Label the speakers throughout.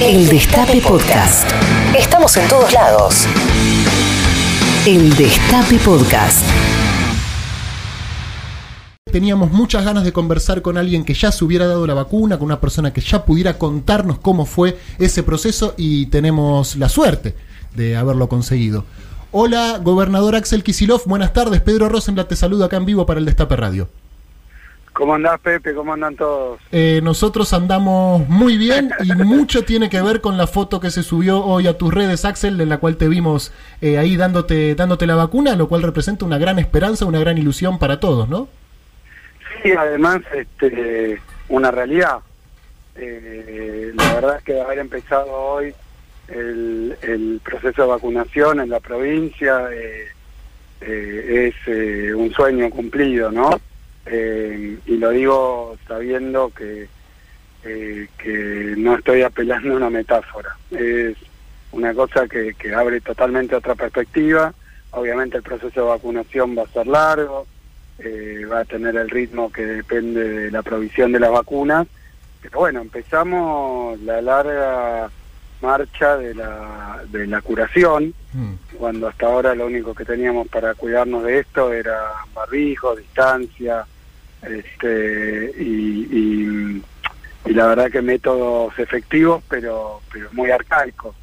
Speaker 1: El Destape Podcast. Estamos en todos lados. El Destape Podcast.
Speaker 2: Teníamos muchas ganas de conversar con alguien que ya se hubiera dado la vacuna, con una persona que ya pudiera contarnos cómo fue ese proceso y tenemos la suerte de haberlo conseguido. Hola, gobernador Axel Kisilov, buenas tardes. Pedro Rosenblatt te saluda acá en vivo para el Destape Radio.
Speaker 3: ¿Cómo andás, Pepe? ¿Cómo andan todos?
Speaker 2: Eh, nosotros andamos muy bien y mucho tiene que ver con la foto que se subió hoy a tus redes, Axel, en la cual te vimos eh, ahí dándote, dándote la vacuna, lo cual representa una gran esperanza, una gran ilusión para todos, ¿no?
Speaker 3: Sí, además, este, una realidad. Eh, la verdad es que haber empezado hoy el, el proceso de vacunación en la provincia es un sueño cumplido, ¿no? Eh, y lo digo sabiendo que, eh, que no estoy apelando a una metáfora. Es una cosa que, que abre totalmente otra perspectiva. Obviamente el proceso de vacunación va a ser largo, eh, va a tener el ritmo que depende de la provisión de las vacunas, pero bueno, empezamos la larga marcha de la, de la curación, mm. cuando hasta ahora lo único que teníamos para cuidarnos de esto era barbijo, distancia, este, y, la verdad que métodos efectivos, pero, pero muy arcaicos.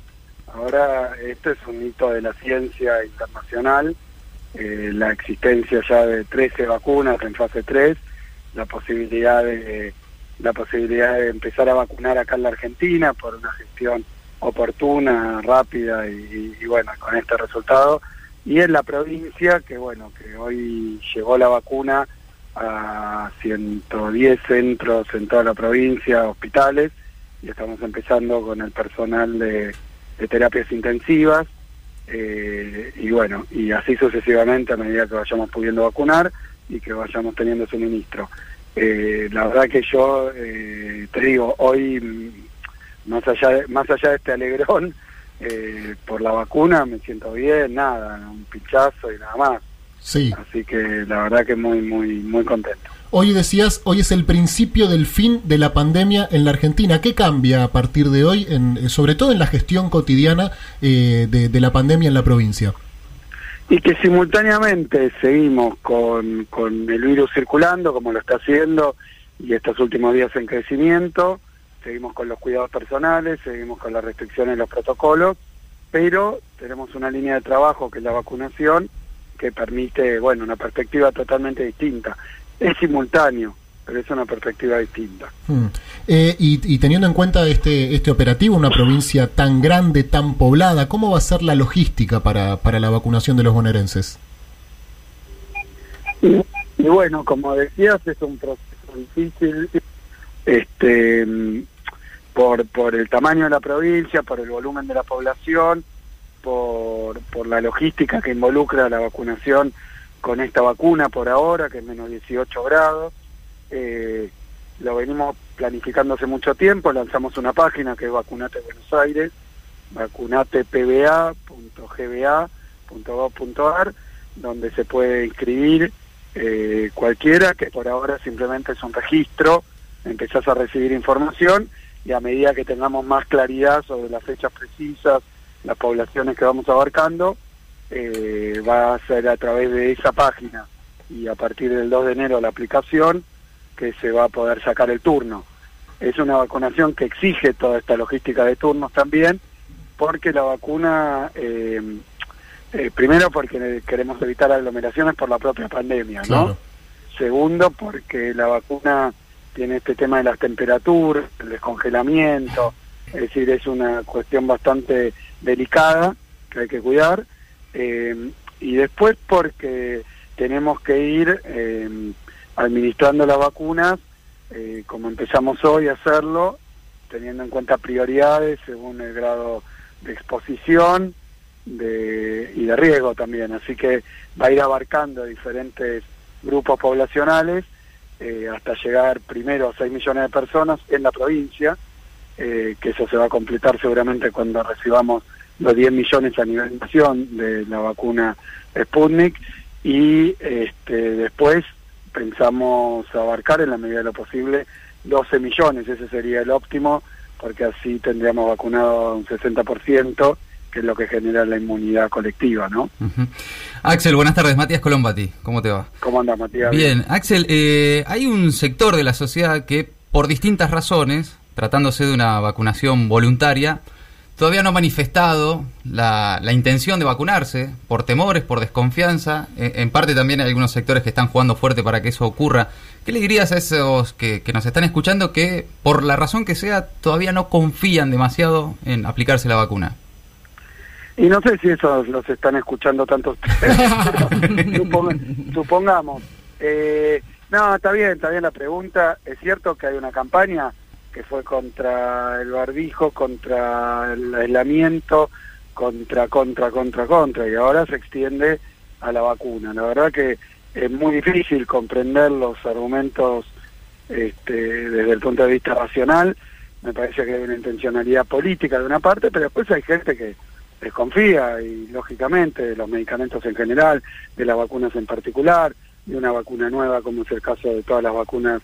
Speaker 3: Ahora, esto es un hito de la ciencia internacional, eh, la existencia ya de 13 vacunas en fase 3, la posibilidad de la posibilidad de empezar a vacunar acá en la Argentina por una gestión oportuna, rápida y, y, bueno, con este resultado. Y en la provincia, que bueno, que hoy llegó la vacuna a 110 centros en toda la provincia, hospitales, y estamos empezando con el personal de, terapias intensivas, eh, y bueno, y así sucesivamente a medida que vayamos pudiendo vacunar y que vayamos teniendo suministro. Eh, la verdad que yo eh, te digo, hoy, más allá de, más allá de este alegrón, por la vacuna me siento bien, nada, un pinchazo y nada más.
Speaker 2: Sí.
Speaker 3: Así que la verdad que muy, muy, muy contento.
Speaker 2: Hoy decías, hoy es el principio del fin de la pandemia en la Argentina. ¿Qué cambia a partir de hoy, en, eh, sobre todo en la gestión cotidiana eh, de, la pandemia en la provincia?
Speaker 3: Y que simultáneamente seguimos con, con el virus circulando, como lo está haciendo, y estos últimos días en crecimiento, seguimos con los cuidados personales, seguimos con las restricciones y los protocolos, pero tenemos una línea de trabajo que es la vacunación, que permite, bueno, una perspectiva totalmente distinta. Es simultáneo, pero es una perspectiva distinta.
Speaker 2: Hmm. Eh, y, teniendo en cuenta este, este operativo, una provincia tan grande, tan poblada, ¿cómo va a ser la logística para, para la vacunación de los bonaerenses?
Speaker 3: Y, bueno, como decías, es un proceso difícil este por, por el tamaño de la provincia, por el volumen de la población, por, por la logística que involucra la vacunación con esta vacuna por ahora, que es menos 18 grados. Eh, lo venimos planificando hace mucho tiempo, lanzamos una página que es Vacunate Buenos Aires, vacunatepba.gba.gov.ar, donde se puede inscribir eh, cualquiera, que por ahora simplemente es un registro, empezás a recibir información y a medida que tengamos más claridad sobre las fechas precisas, las poblaciones que vamos abarcando, eh, va a ser a través de esa página y a partir del 2 de enero la aplicación que se va a poder sacar el turno. Es una vacunación que exige toda esta logística de turnos también, porque la vacuna, eh, eh, primero porque queremos evitar aglomeraciones por la propia pandemia, ¿no? Segundo, porque la vacuna tiene este tema de las temperaturas, el descongelamiento, es decir, es una cuestión bastante delicada que hay que cuidar. Eh, y después porque tenemos que ir eh, administrando las vacunas, eh, como empezamos hoy a hacerlo, teniendo en cuenta prioridades según el grado de exposición de, y de riesgo también. Así que va a ir abarcando diferentes grupos poblacionales hasta llegar primero a 6 millones de personas en la provincia, que eso se va a completar seguramente cuando recibamos los 10 millones a nivel nación de la vacuna Sputnik y este, después pensamos abarcar en la medida de lo posible 12 millones, ese sería el óptimo porque así tendríamos vacunado un 60%, que es lo que genera la inmunidad colectiva, ¿no?
Speaker 4: Axel, buenas tardes. Matías Colombati, ¿cómo te va?
Speaker 3: ¿Cómo andas, Matías?
Speaker 4: Bien, Axel, eh, hay un sector de la sociedad que, por distintas razones, tratándose de una vacunación voluntaria, todavía no ha manifestado la, intención de vacunarse por temores, por desconfianza. En, parte también hay algunos sectores que están jugando fuerte para que eso ocurra. ¿Qué le dirías a esos que, nos están escuchando que, por la razón que sea, todavía no confían demasiado en aplicarse la vacuna?
Speaker 3: Y no sé si esos los están escuchando tanto ustedes. supongamos. Eh, no, está bien, está bien la pregunta. Es cierto que hay una campaña que fue contra el barbijo, contra el aislamiento, contra, contra, contra, contra, y ahora se extiende a la vacuna. La verdad que es muy difícil comprender los argumentos este, desde el punto de vista racional. Me parece que hay una intencionalidad política de una parte, pero después hay gente que desconfía y lógicamente de los medicamentos en general, de las vacunas en particular, de una vacuna nueva como es el caso de todas las vacunas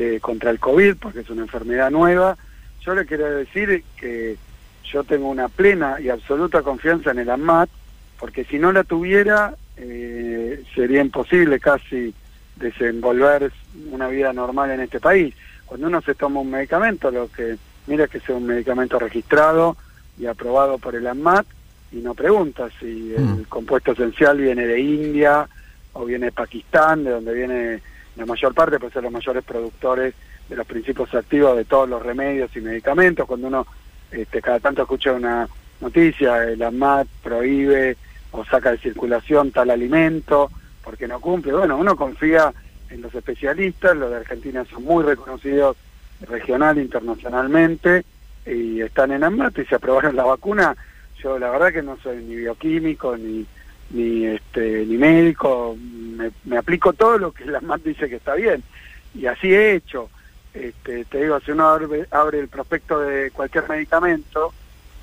Speaker 3: eh, contra el COVID, porque es una enfermedad nueva. Yo le quiero decir que yo tengo una plena y absoluta confianza en el AMAT, porque si no la tuviera eh, sería imposible casi desenvolver una vida normal en este país. Cuando uno se toma un medicamento, lo que mira es que sea un medicamento registrado y aprobado por el AMAT y no pregunta si el mm. compuesto esencial viene de India o viene de Pakistán, de donde viene la mayor parte, pues son los mayores productores de los principios activos de todos los remedios y medicamentos. Cuando uno este, cada tanto escucha una noticia, el AMAT prohíbe o saca de circulación tal alimento porque no cumple. Bueno, uno confía en los especialistas, los de Argentina son muy reconocidos regional e internacionalmente y están en AMAT y se aprobaron la vacuna. Yo la verdad que no soy ni bioquímico ni ni este ni médico, me, aplico todo lo que la MAT dice que está bien. Y así he hecho. Este, te digo, si uno abre, el prospecto de cualquier medicamento,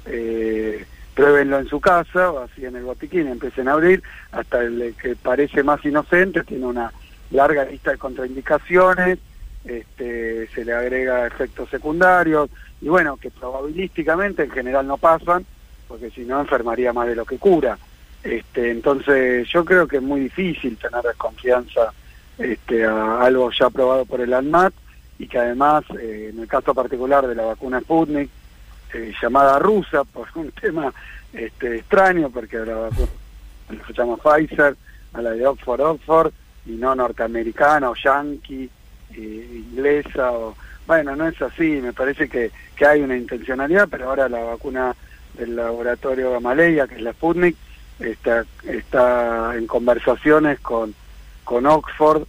Speaker 3: eh, pruébenlo en su casa o así en el botiquín, empiecen a abrir, hasta el que parece más inocente, tiene una larga lista de contraindicaciones, este, se le agrega efectos secundarios, y bueno, que probabilísticamente en general no pasan, porque si no enfermaría más de lo que cura. Este, entonces yo creo que es muy difícil tener desconfianza este, a algo ya aprobado por el ANMAT y que además, eh, en el caso particular de la vacuna Sputnik, eh, llamada rusa por un tema este, extraño, porque la vacuna se llama Pfizer, a la de Oxford, Oxford, y no norteamericana o yankee, eh, inglesa, o bueno, no es así, me parece que, que hay una intencionalidad, pero ahora la vacuna del laboratorio Gamaleya, que es la Sputnik, está, está en conversaciones con, con Oxford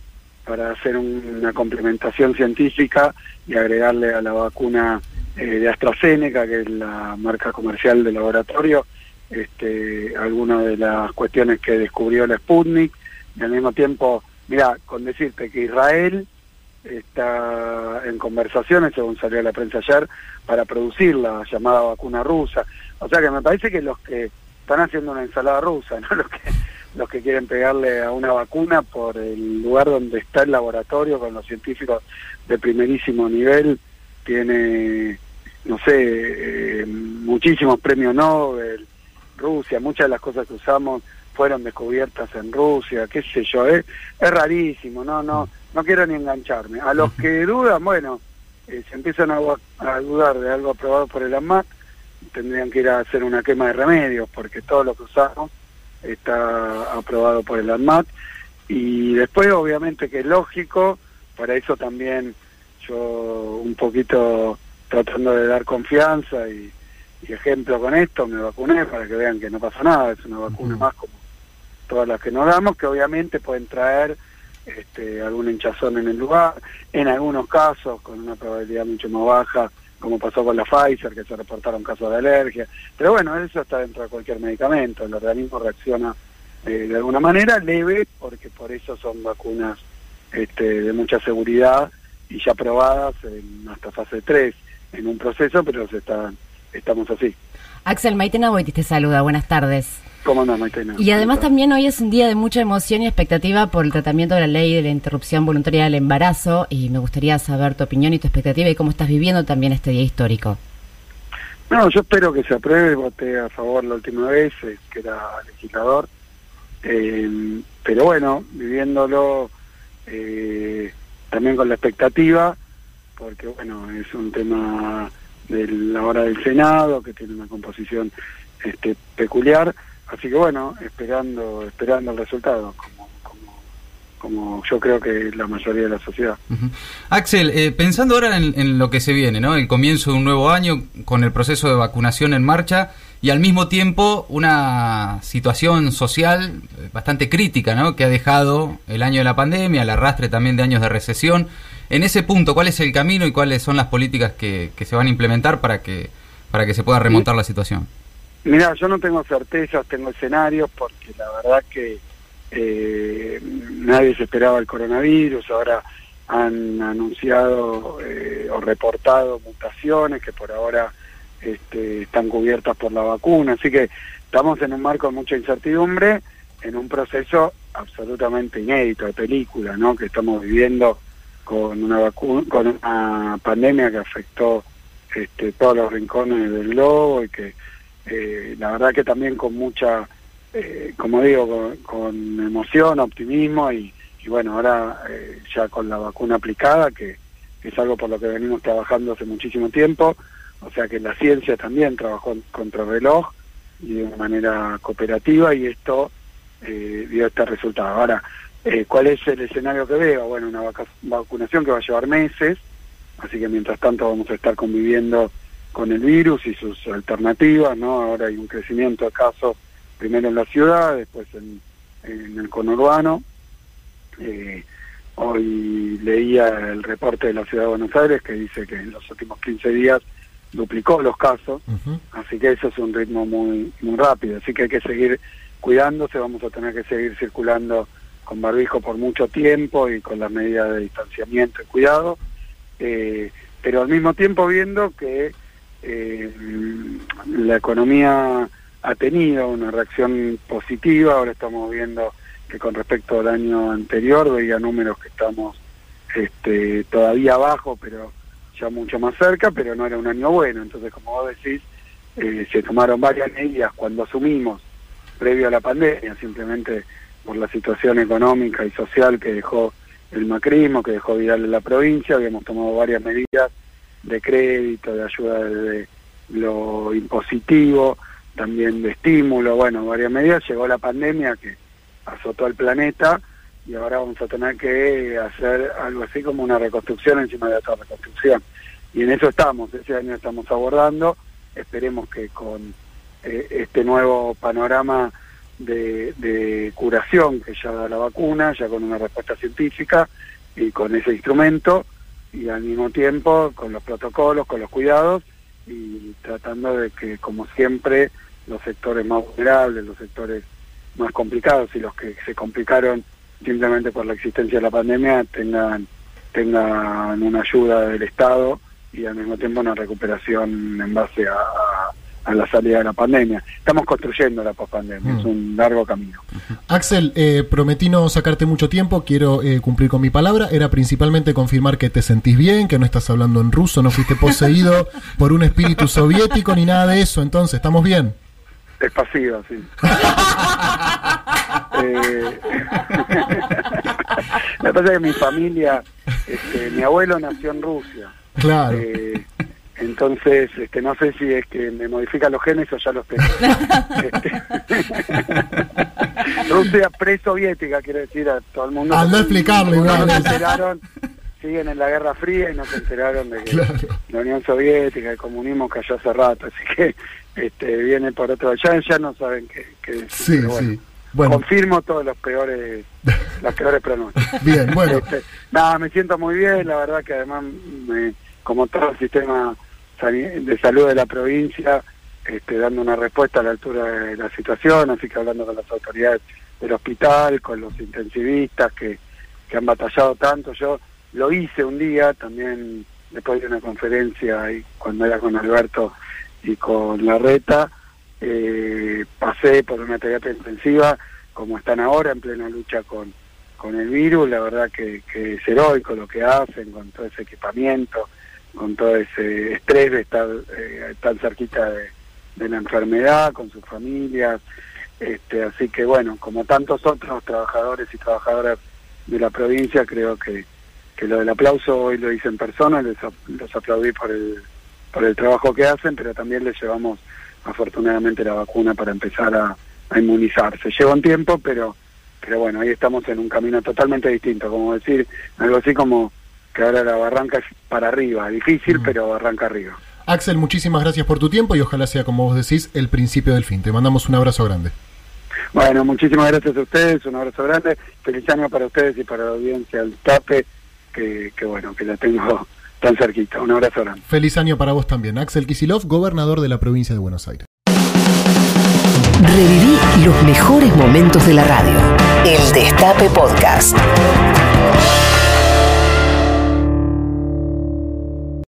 Speaker 3: para hacer una complementación científica y agregarle a la vacuna eh, de AstraZeneca, que es la marca comercial del laboratorio, este, algunas de las cuestiones que descubrió la Sputnik, y al mismo tiempo, mira, con decirte que Israel está en conversaciones, según salió la prensa ayer, para producir la llamada vacuna rusa. O sea que me parece que los que están haciendo una ensalada rusa, ¿no? Los que, los que quieren pegarle a una vacuna por el lugar donde está el laboratorio con los científicos de primerísimo nivel, tiene, no sé, eh, muchísimos premios Nobel, Rusia, muchas de las cosas que usamos fueron descubiertas en Rusia, qué sé yo, ¿eh? es rarísimo, no, no, no quiero ni engancharme. A los que dudan, bueno, eh, se empiezan a, a, dudar de algo aprobado por el AMAC, tendrían que ir a hacer una quema de remedios, porque todo lo que usamos está aprobado por el ANMAT. Y después, obviamente, que es lógico, para eso también yo un poquito tratando de dar confianza y, ejemplo con esto, me vacuné para que vean que no pasa nada, es una vacuna más como todas las que nos damos, que obviamente pueden traer este, algún hinchazón en el lugar, en algunos casos con una probabilidad mucho más baja como pasó con la Pfizer, que se reportaron casos de alergia. Pero bueno, eso está dentro de cualquier medicamento, el organismo reacciona eh, de alguna manera leve, porque por eso son vacunas este, de mucha seguridad y ya probadas en hasta fase 3 en un proceso, pero se están, estamos así.
Speaker 1: Axel Maitena Boitis te saluda, buenas tardes.
Speaker 3: ¿Cómo
Speaker 1: Y además también hoy es un día de mucha emoción y expectativa por el tratamiento de la ley de la interrupción voluntaria del embarazo y me gustaría saber tu opinión y tu expectativa y cómo estás viviendo también este día histórico.
Speaker 3: No, yo espero que se apruebe, voté a favor la última vez, eh, que era legislador, eh, pero bueno, viviéndolo eh, también con la expectativa, porque bueno, es un tema de la hora del Senado, que tiene una composición este, peculiar, así que bueno, esperando, esperando el resultado, como, como, como yo creo que la mayoría de la sociedad.
Speaker 4: Axel, eh, pensando ahora en, en, lo que se viene, ¿no? El comienzo de un nuevo año con el proceso de vacunación en marcha y al mismo tiempo una situación social eh, bastante crítica, ¿no? Que ha dejado el año de la pandemia, el arrastre también de años de recesión. En ese punto, ¿cuál es el camino y cuáles son las políticas que, que se van a implementar para que para que se pueda remontar la situación?
Speaker 3: Mira, yo no tengo certezas, tengo escenarios, porque la verdad que eh, nadie se esperaba el coronavirus, ahora han anunciado eh, o reportado mutaciones que por ahora este, están cubiertas por la vacuna, así que estamos en un marco de mucha incertidumbre, en un proceso absolutamente inédito de película, ¿no? Que estamos viviendo con una vacuna, con una pandemia que afectó este, todos los rincones del globo y que eh, la verdad que también con mucha, eh, como digo, con, con, emoción, optimismo y, y bueno, ahora eh, ya con la vacuna aplicada, que, es algo por lo que venimos trabajando hace muchísimo tiempo, o sea que la ciencia también trabajó contra reloj y de manera cooperativa y esto eh, dio este resultado. Ahora, eh, ¿cuál es el escenario que veo? Bueno, una vacunación que va a llevar meses, así que mientras tanto vamos a estar conviviendo con el virus y sus alternativas, ¿no? Ahora hay un crecimiento de casos, primero en la ciudad, después en, en el conurbano. Eh, hoy leía el reporte de la Ciudad de Buenos Aires que dice que en los últimos 15 días duplicó los casos, uh -huh. así que eso es un ritmo muy muy rápido, así que hay que seguir cuidándose, vamos a tener que seguir circulando con barbijo por mucho tiempo y con las medidas de distanciamiento y cuidado, eh, pero al mismo tiempo viendo que eh, la economía ha tenido una reacción positiva, ahora estamos viendo que con respecto al año anterior veía números que estamos este, todavía abajo, pero ya mucho más cerca, pero no era un año bueno. Entonces, como vos decís, eh, se tomaron varias medidas cuando asumimos, previo a la pandemia, simplemente por la situación económica y social que dejó el macrismo, que dejó Vidal en la provincia, habíamos tomado varias medidas de crédito, de ayuda de lo impositivo, también de estímulo, bueno, varias medidas, llegó la pandemia que azotó al planeta y ahora vamos a tener que hacer algo así como una reconstrucción encima de otra reconstrucción. Y en eso estamos, ese año estamos abordando, esperemos que con eh, este nuevo panorama de, de, curación que ya da la vacuna, ya con una respuesta científica y con ese instrumento, y al mismo tiempo con los protocolos, con los cuidados, y tratando de que, como siempre, los sectores más vulnerables, los sectores más complicados y los que se complicaron simplemente por la existencia de la pandemia tengan tengan una ayuda del Estado y al mismo tiempo una recuperación en base a, a la salida de la pandemia. Estamos construyendo la pospandemia, mm. es un largo camino.
Speaker 2: Axel, eh, prometí no sacarte mucho tiempo, quiero eh, cumplir con mi palabra. Era principalmente confirmar que te sentís bien, que no estás hablando en ruso, no fuiste poseído por un espíritu soviético ni nada de eso. Entonces, ¿estamos bien?
Speaker 3: Es pasiva, sí. eh, la pasa es que mi familia, este, mi abuelo nació en Rusia.
Speaker 2: Claro.
Speaker 3: Eh, entonces, este, no sé si es que me modifican los genes o ya los tengo. este, Rusia pre-soviética, quiero decir a todo el mundo.
Speaker 2: Al no explicarlo, igual.
Speaker 3: No se enteraron, siguen en la Guerra Fría y no se enteraron de que claro. la Unión Soviética, el comunismo cayó hace rato. Así que este, viene por otro ya ya no saben qué, qué decir,
Speaker 2: sí,
Speaker 3: bueno,
Speaker 2: sí. Bueno.
Speaker 3: confirmo todos los peores las peores pronósticos
Speaker 2: bien bueno
Speaker 3: este, nada me siento muy bien la verdad que además me, como todo el sistema de salud de la provincia este, dando una respuesta a la altura de la situación así que hablando con las autoridades del hospital con los intensivistas que, que han batallado tanto yo lo hice un día también después de una conferencia y cuando era con Alberto y con la reta eh, pasé por una terapia intensiva como están ahora en plena lucha con, con el virus, la verdad que, que es heroico lo que hacen con todo ese equipamiento, con todo ese estrés de estar eh, tan cerquita de, la enfermedad, con sus familias. Este, así que bueno, como tantos otros trabajadores y trabajadoras de la provincia, creo que, que lo del aplauso hoy lo hice en persona, les, los aplaudí por el, por el trabajo que hacen, pero también les llevamos afortunadamente la vacuna para empezar a, a inmunizarse. Lleva un tiempo, pero, pero bueno, ahí estamos en un camino totalmente distinto, como decir, algo así como que ahora la barranca es para arriba, difícil, mm. pero barranca arriba.
Speaker 2: Axel, muchísimas gracias por tu tiempo y ojalá sea, como vos decís, el principio del fin. Te mandamos un abrazo grande.
Speaker 3: Bueno, muchísimas gracias a ustedes, un abrazo grande, feliz año para ustedes y para la audiencia del TAPE, que, que bueno, que la tengo tan cerquita. Un abrazo grande.
Speaker 2: Feliz año para vos también. Axel Kisilov, gobernador de la provincia de Buenos Aires.
Speaker 1: Reviví los mejores momentos de la radio. El Destape Podcast.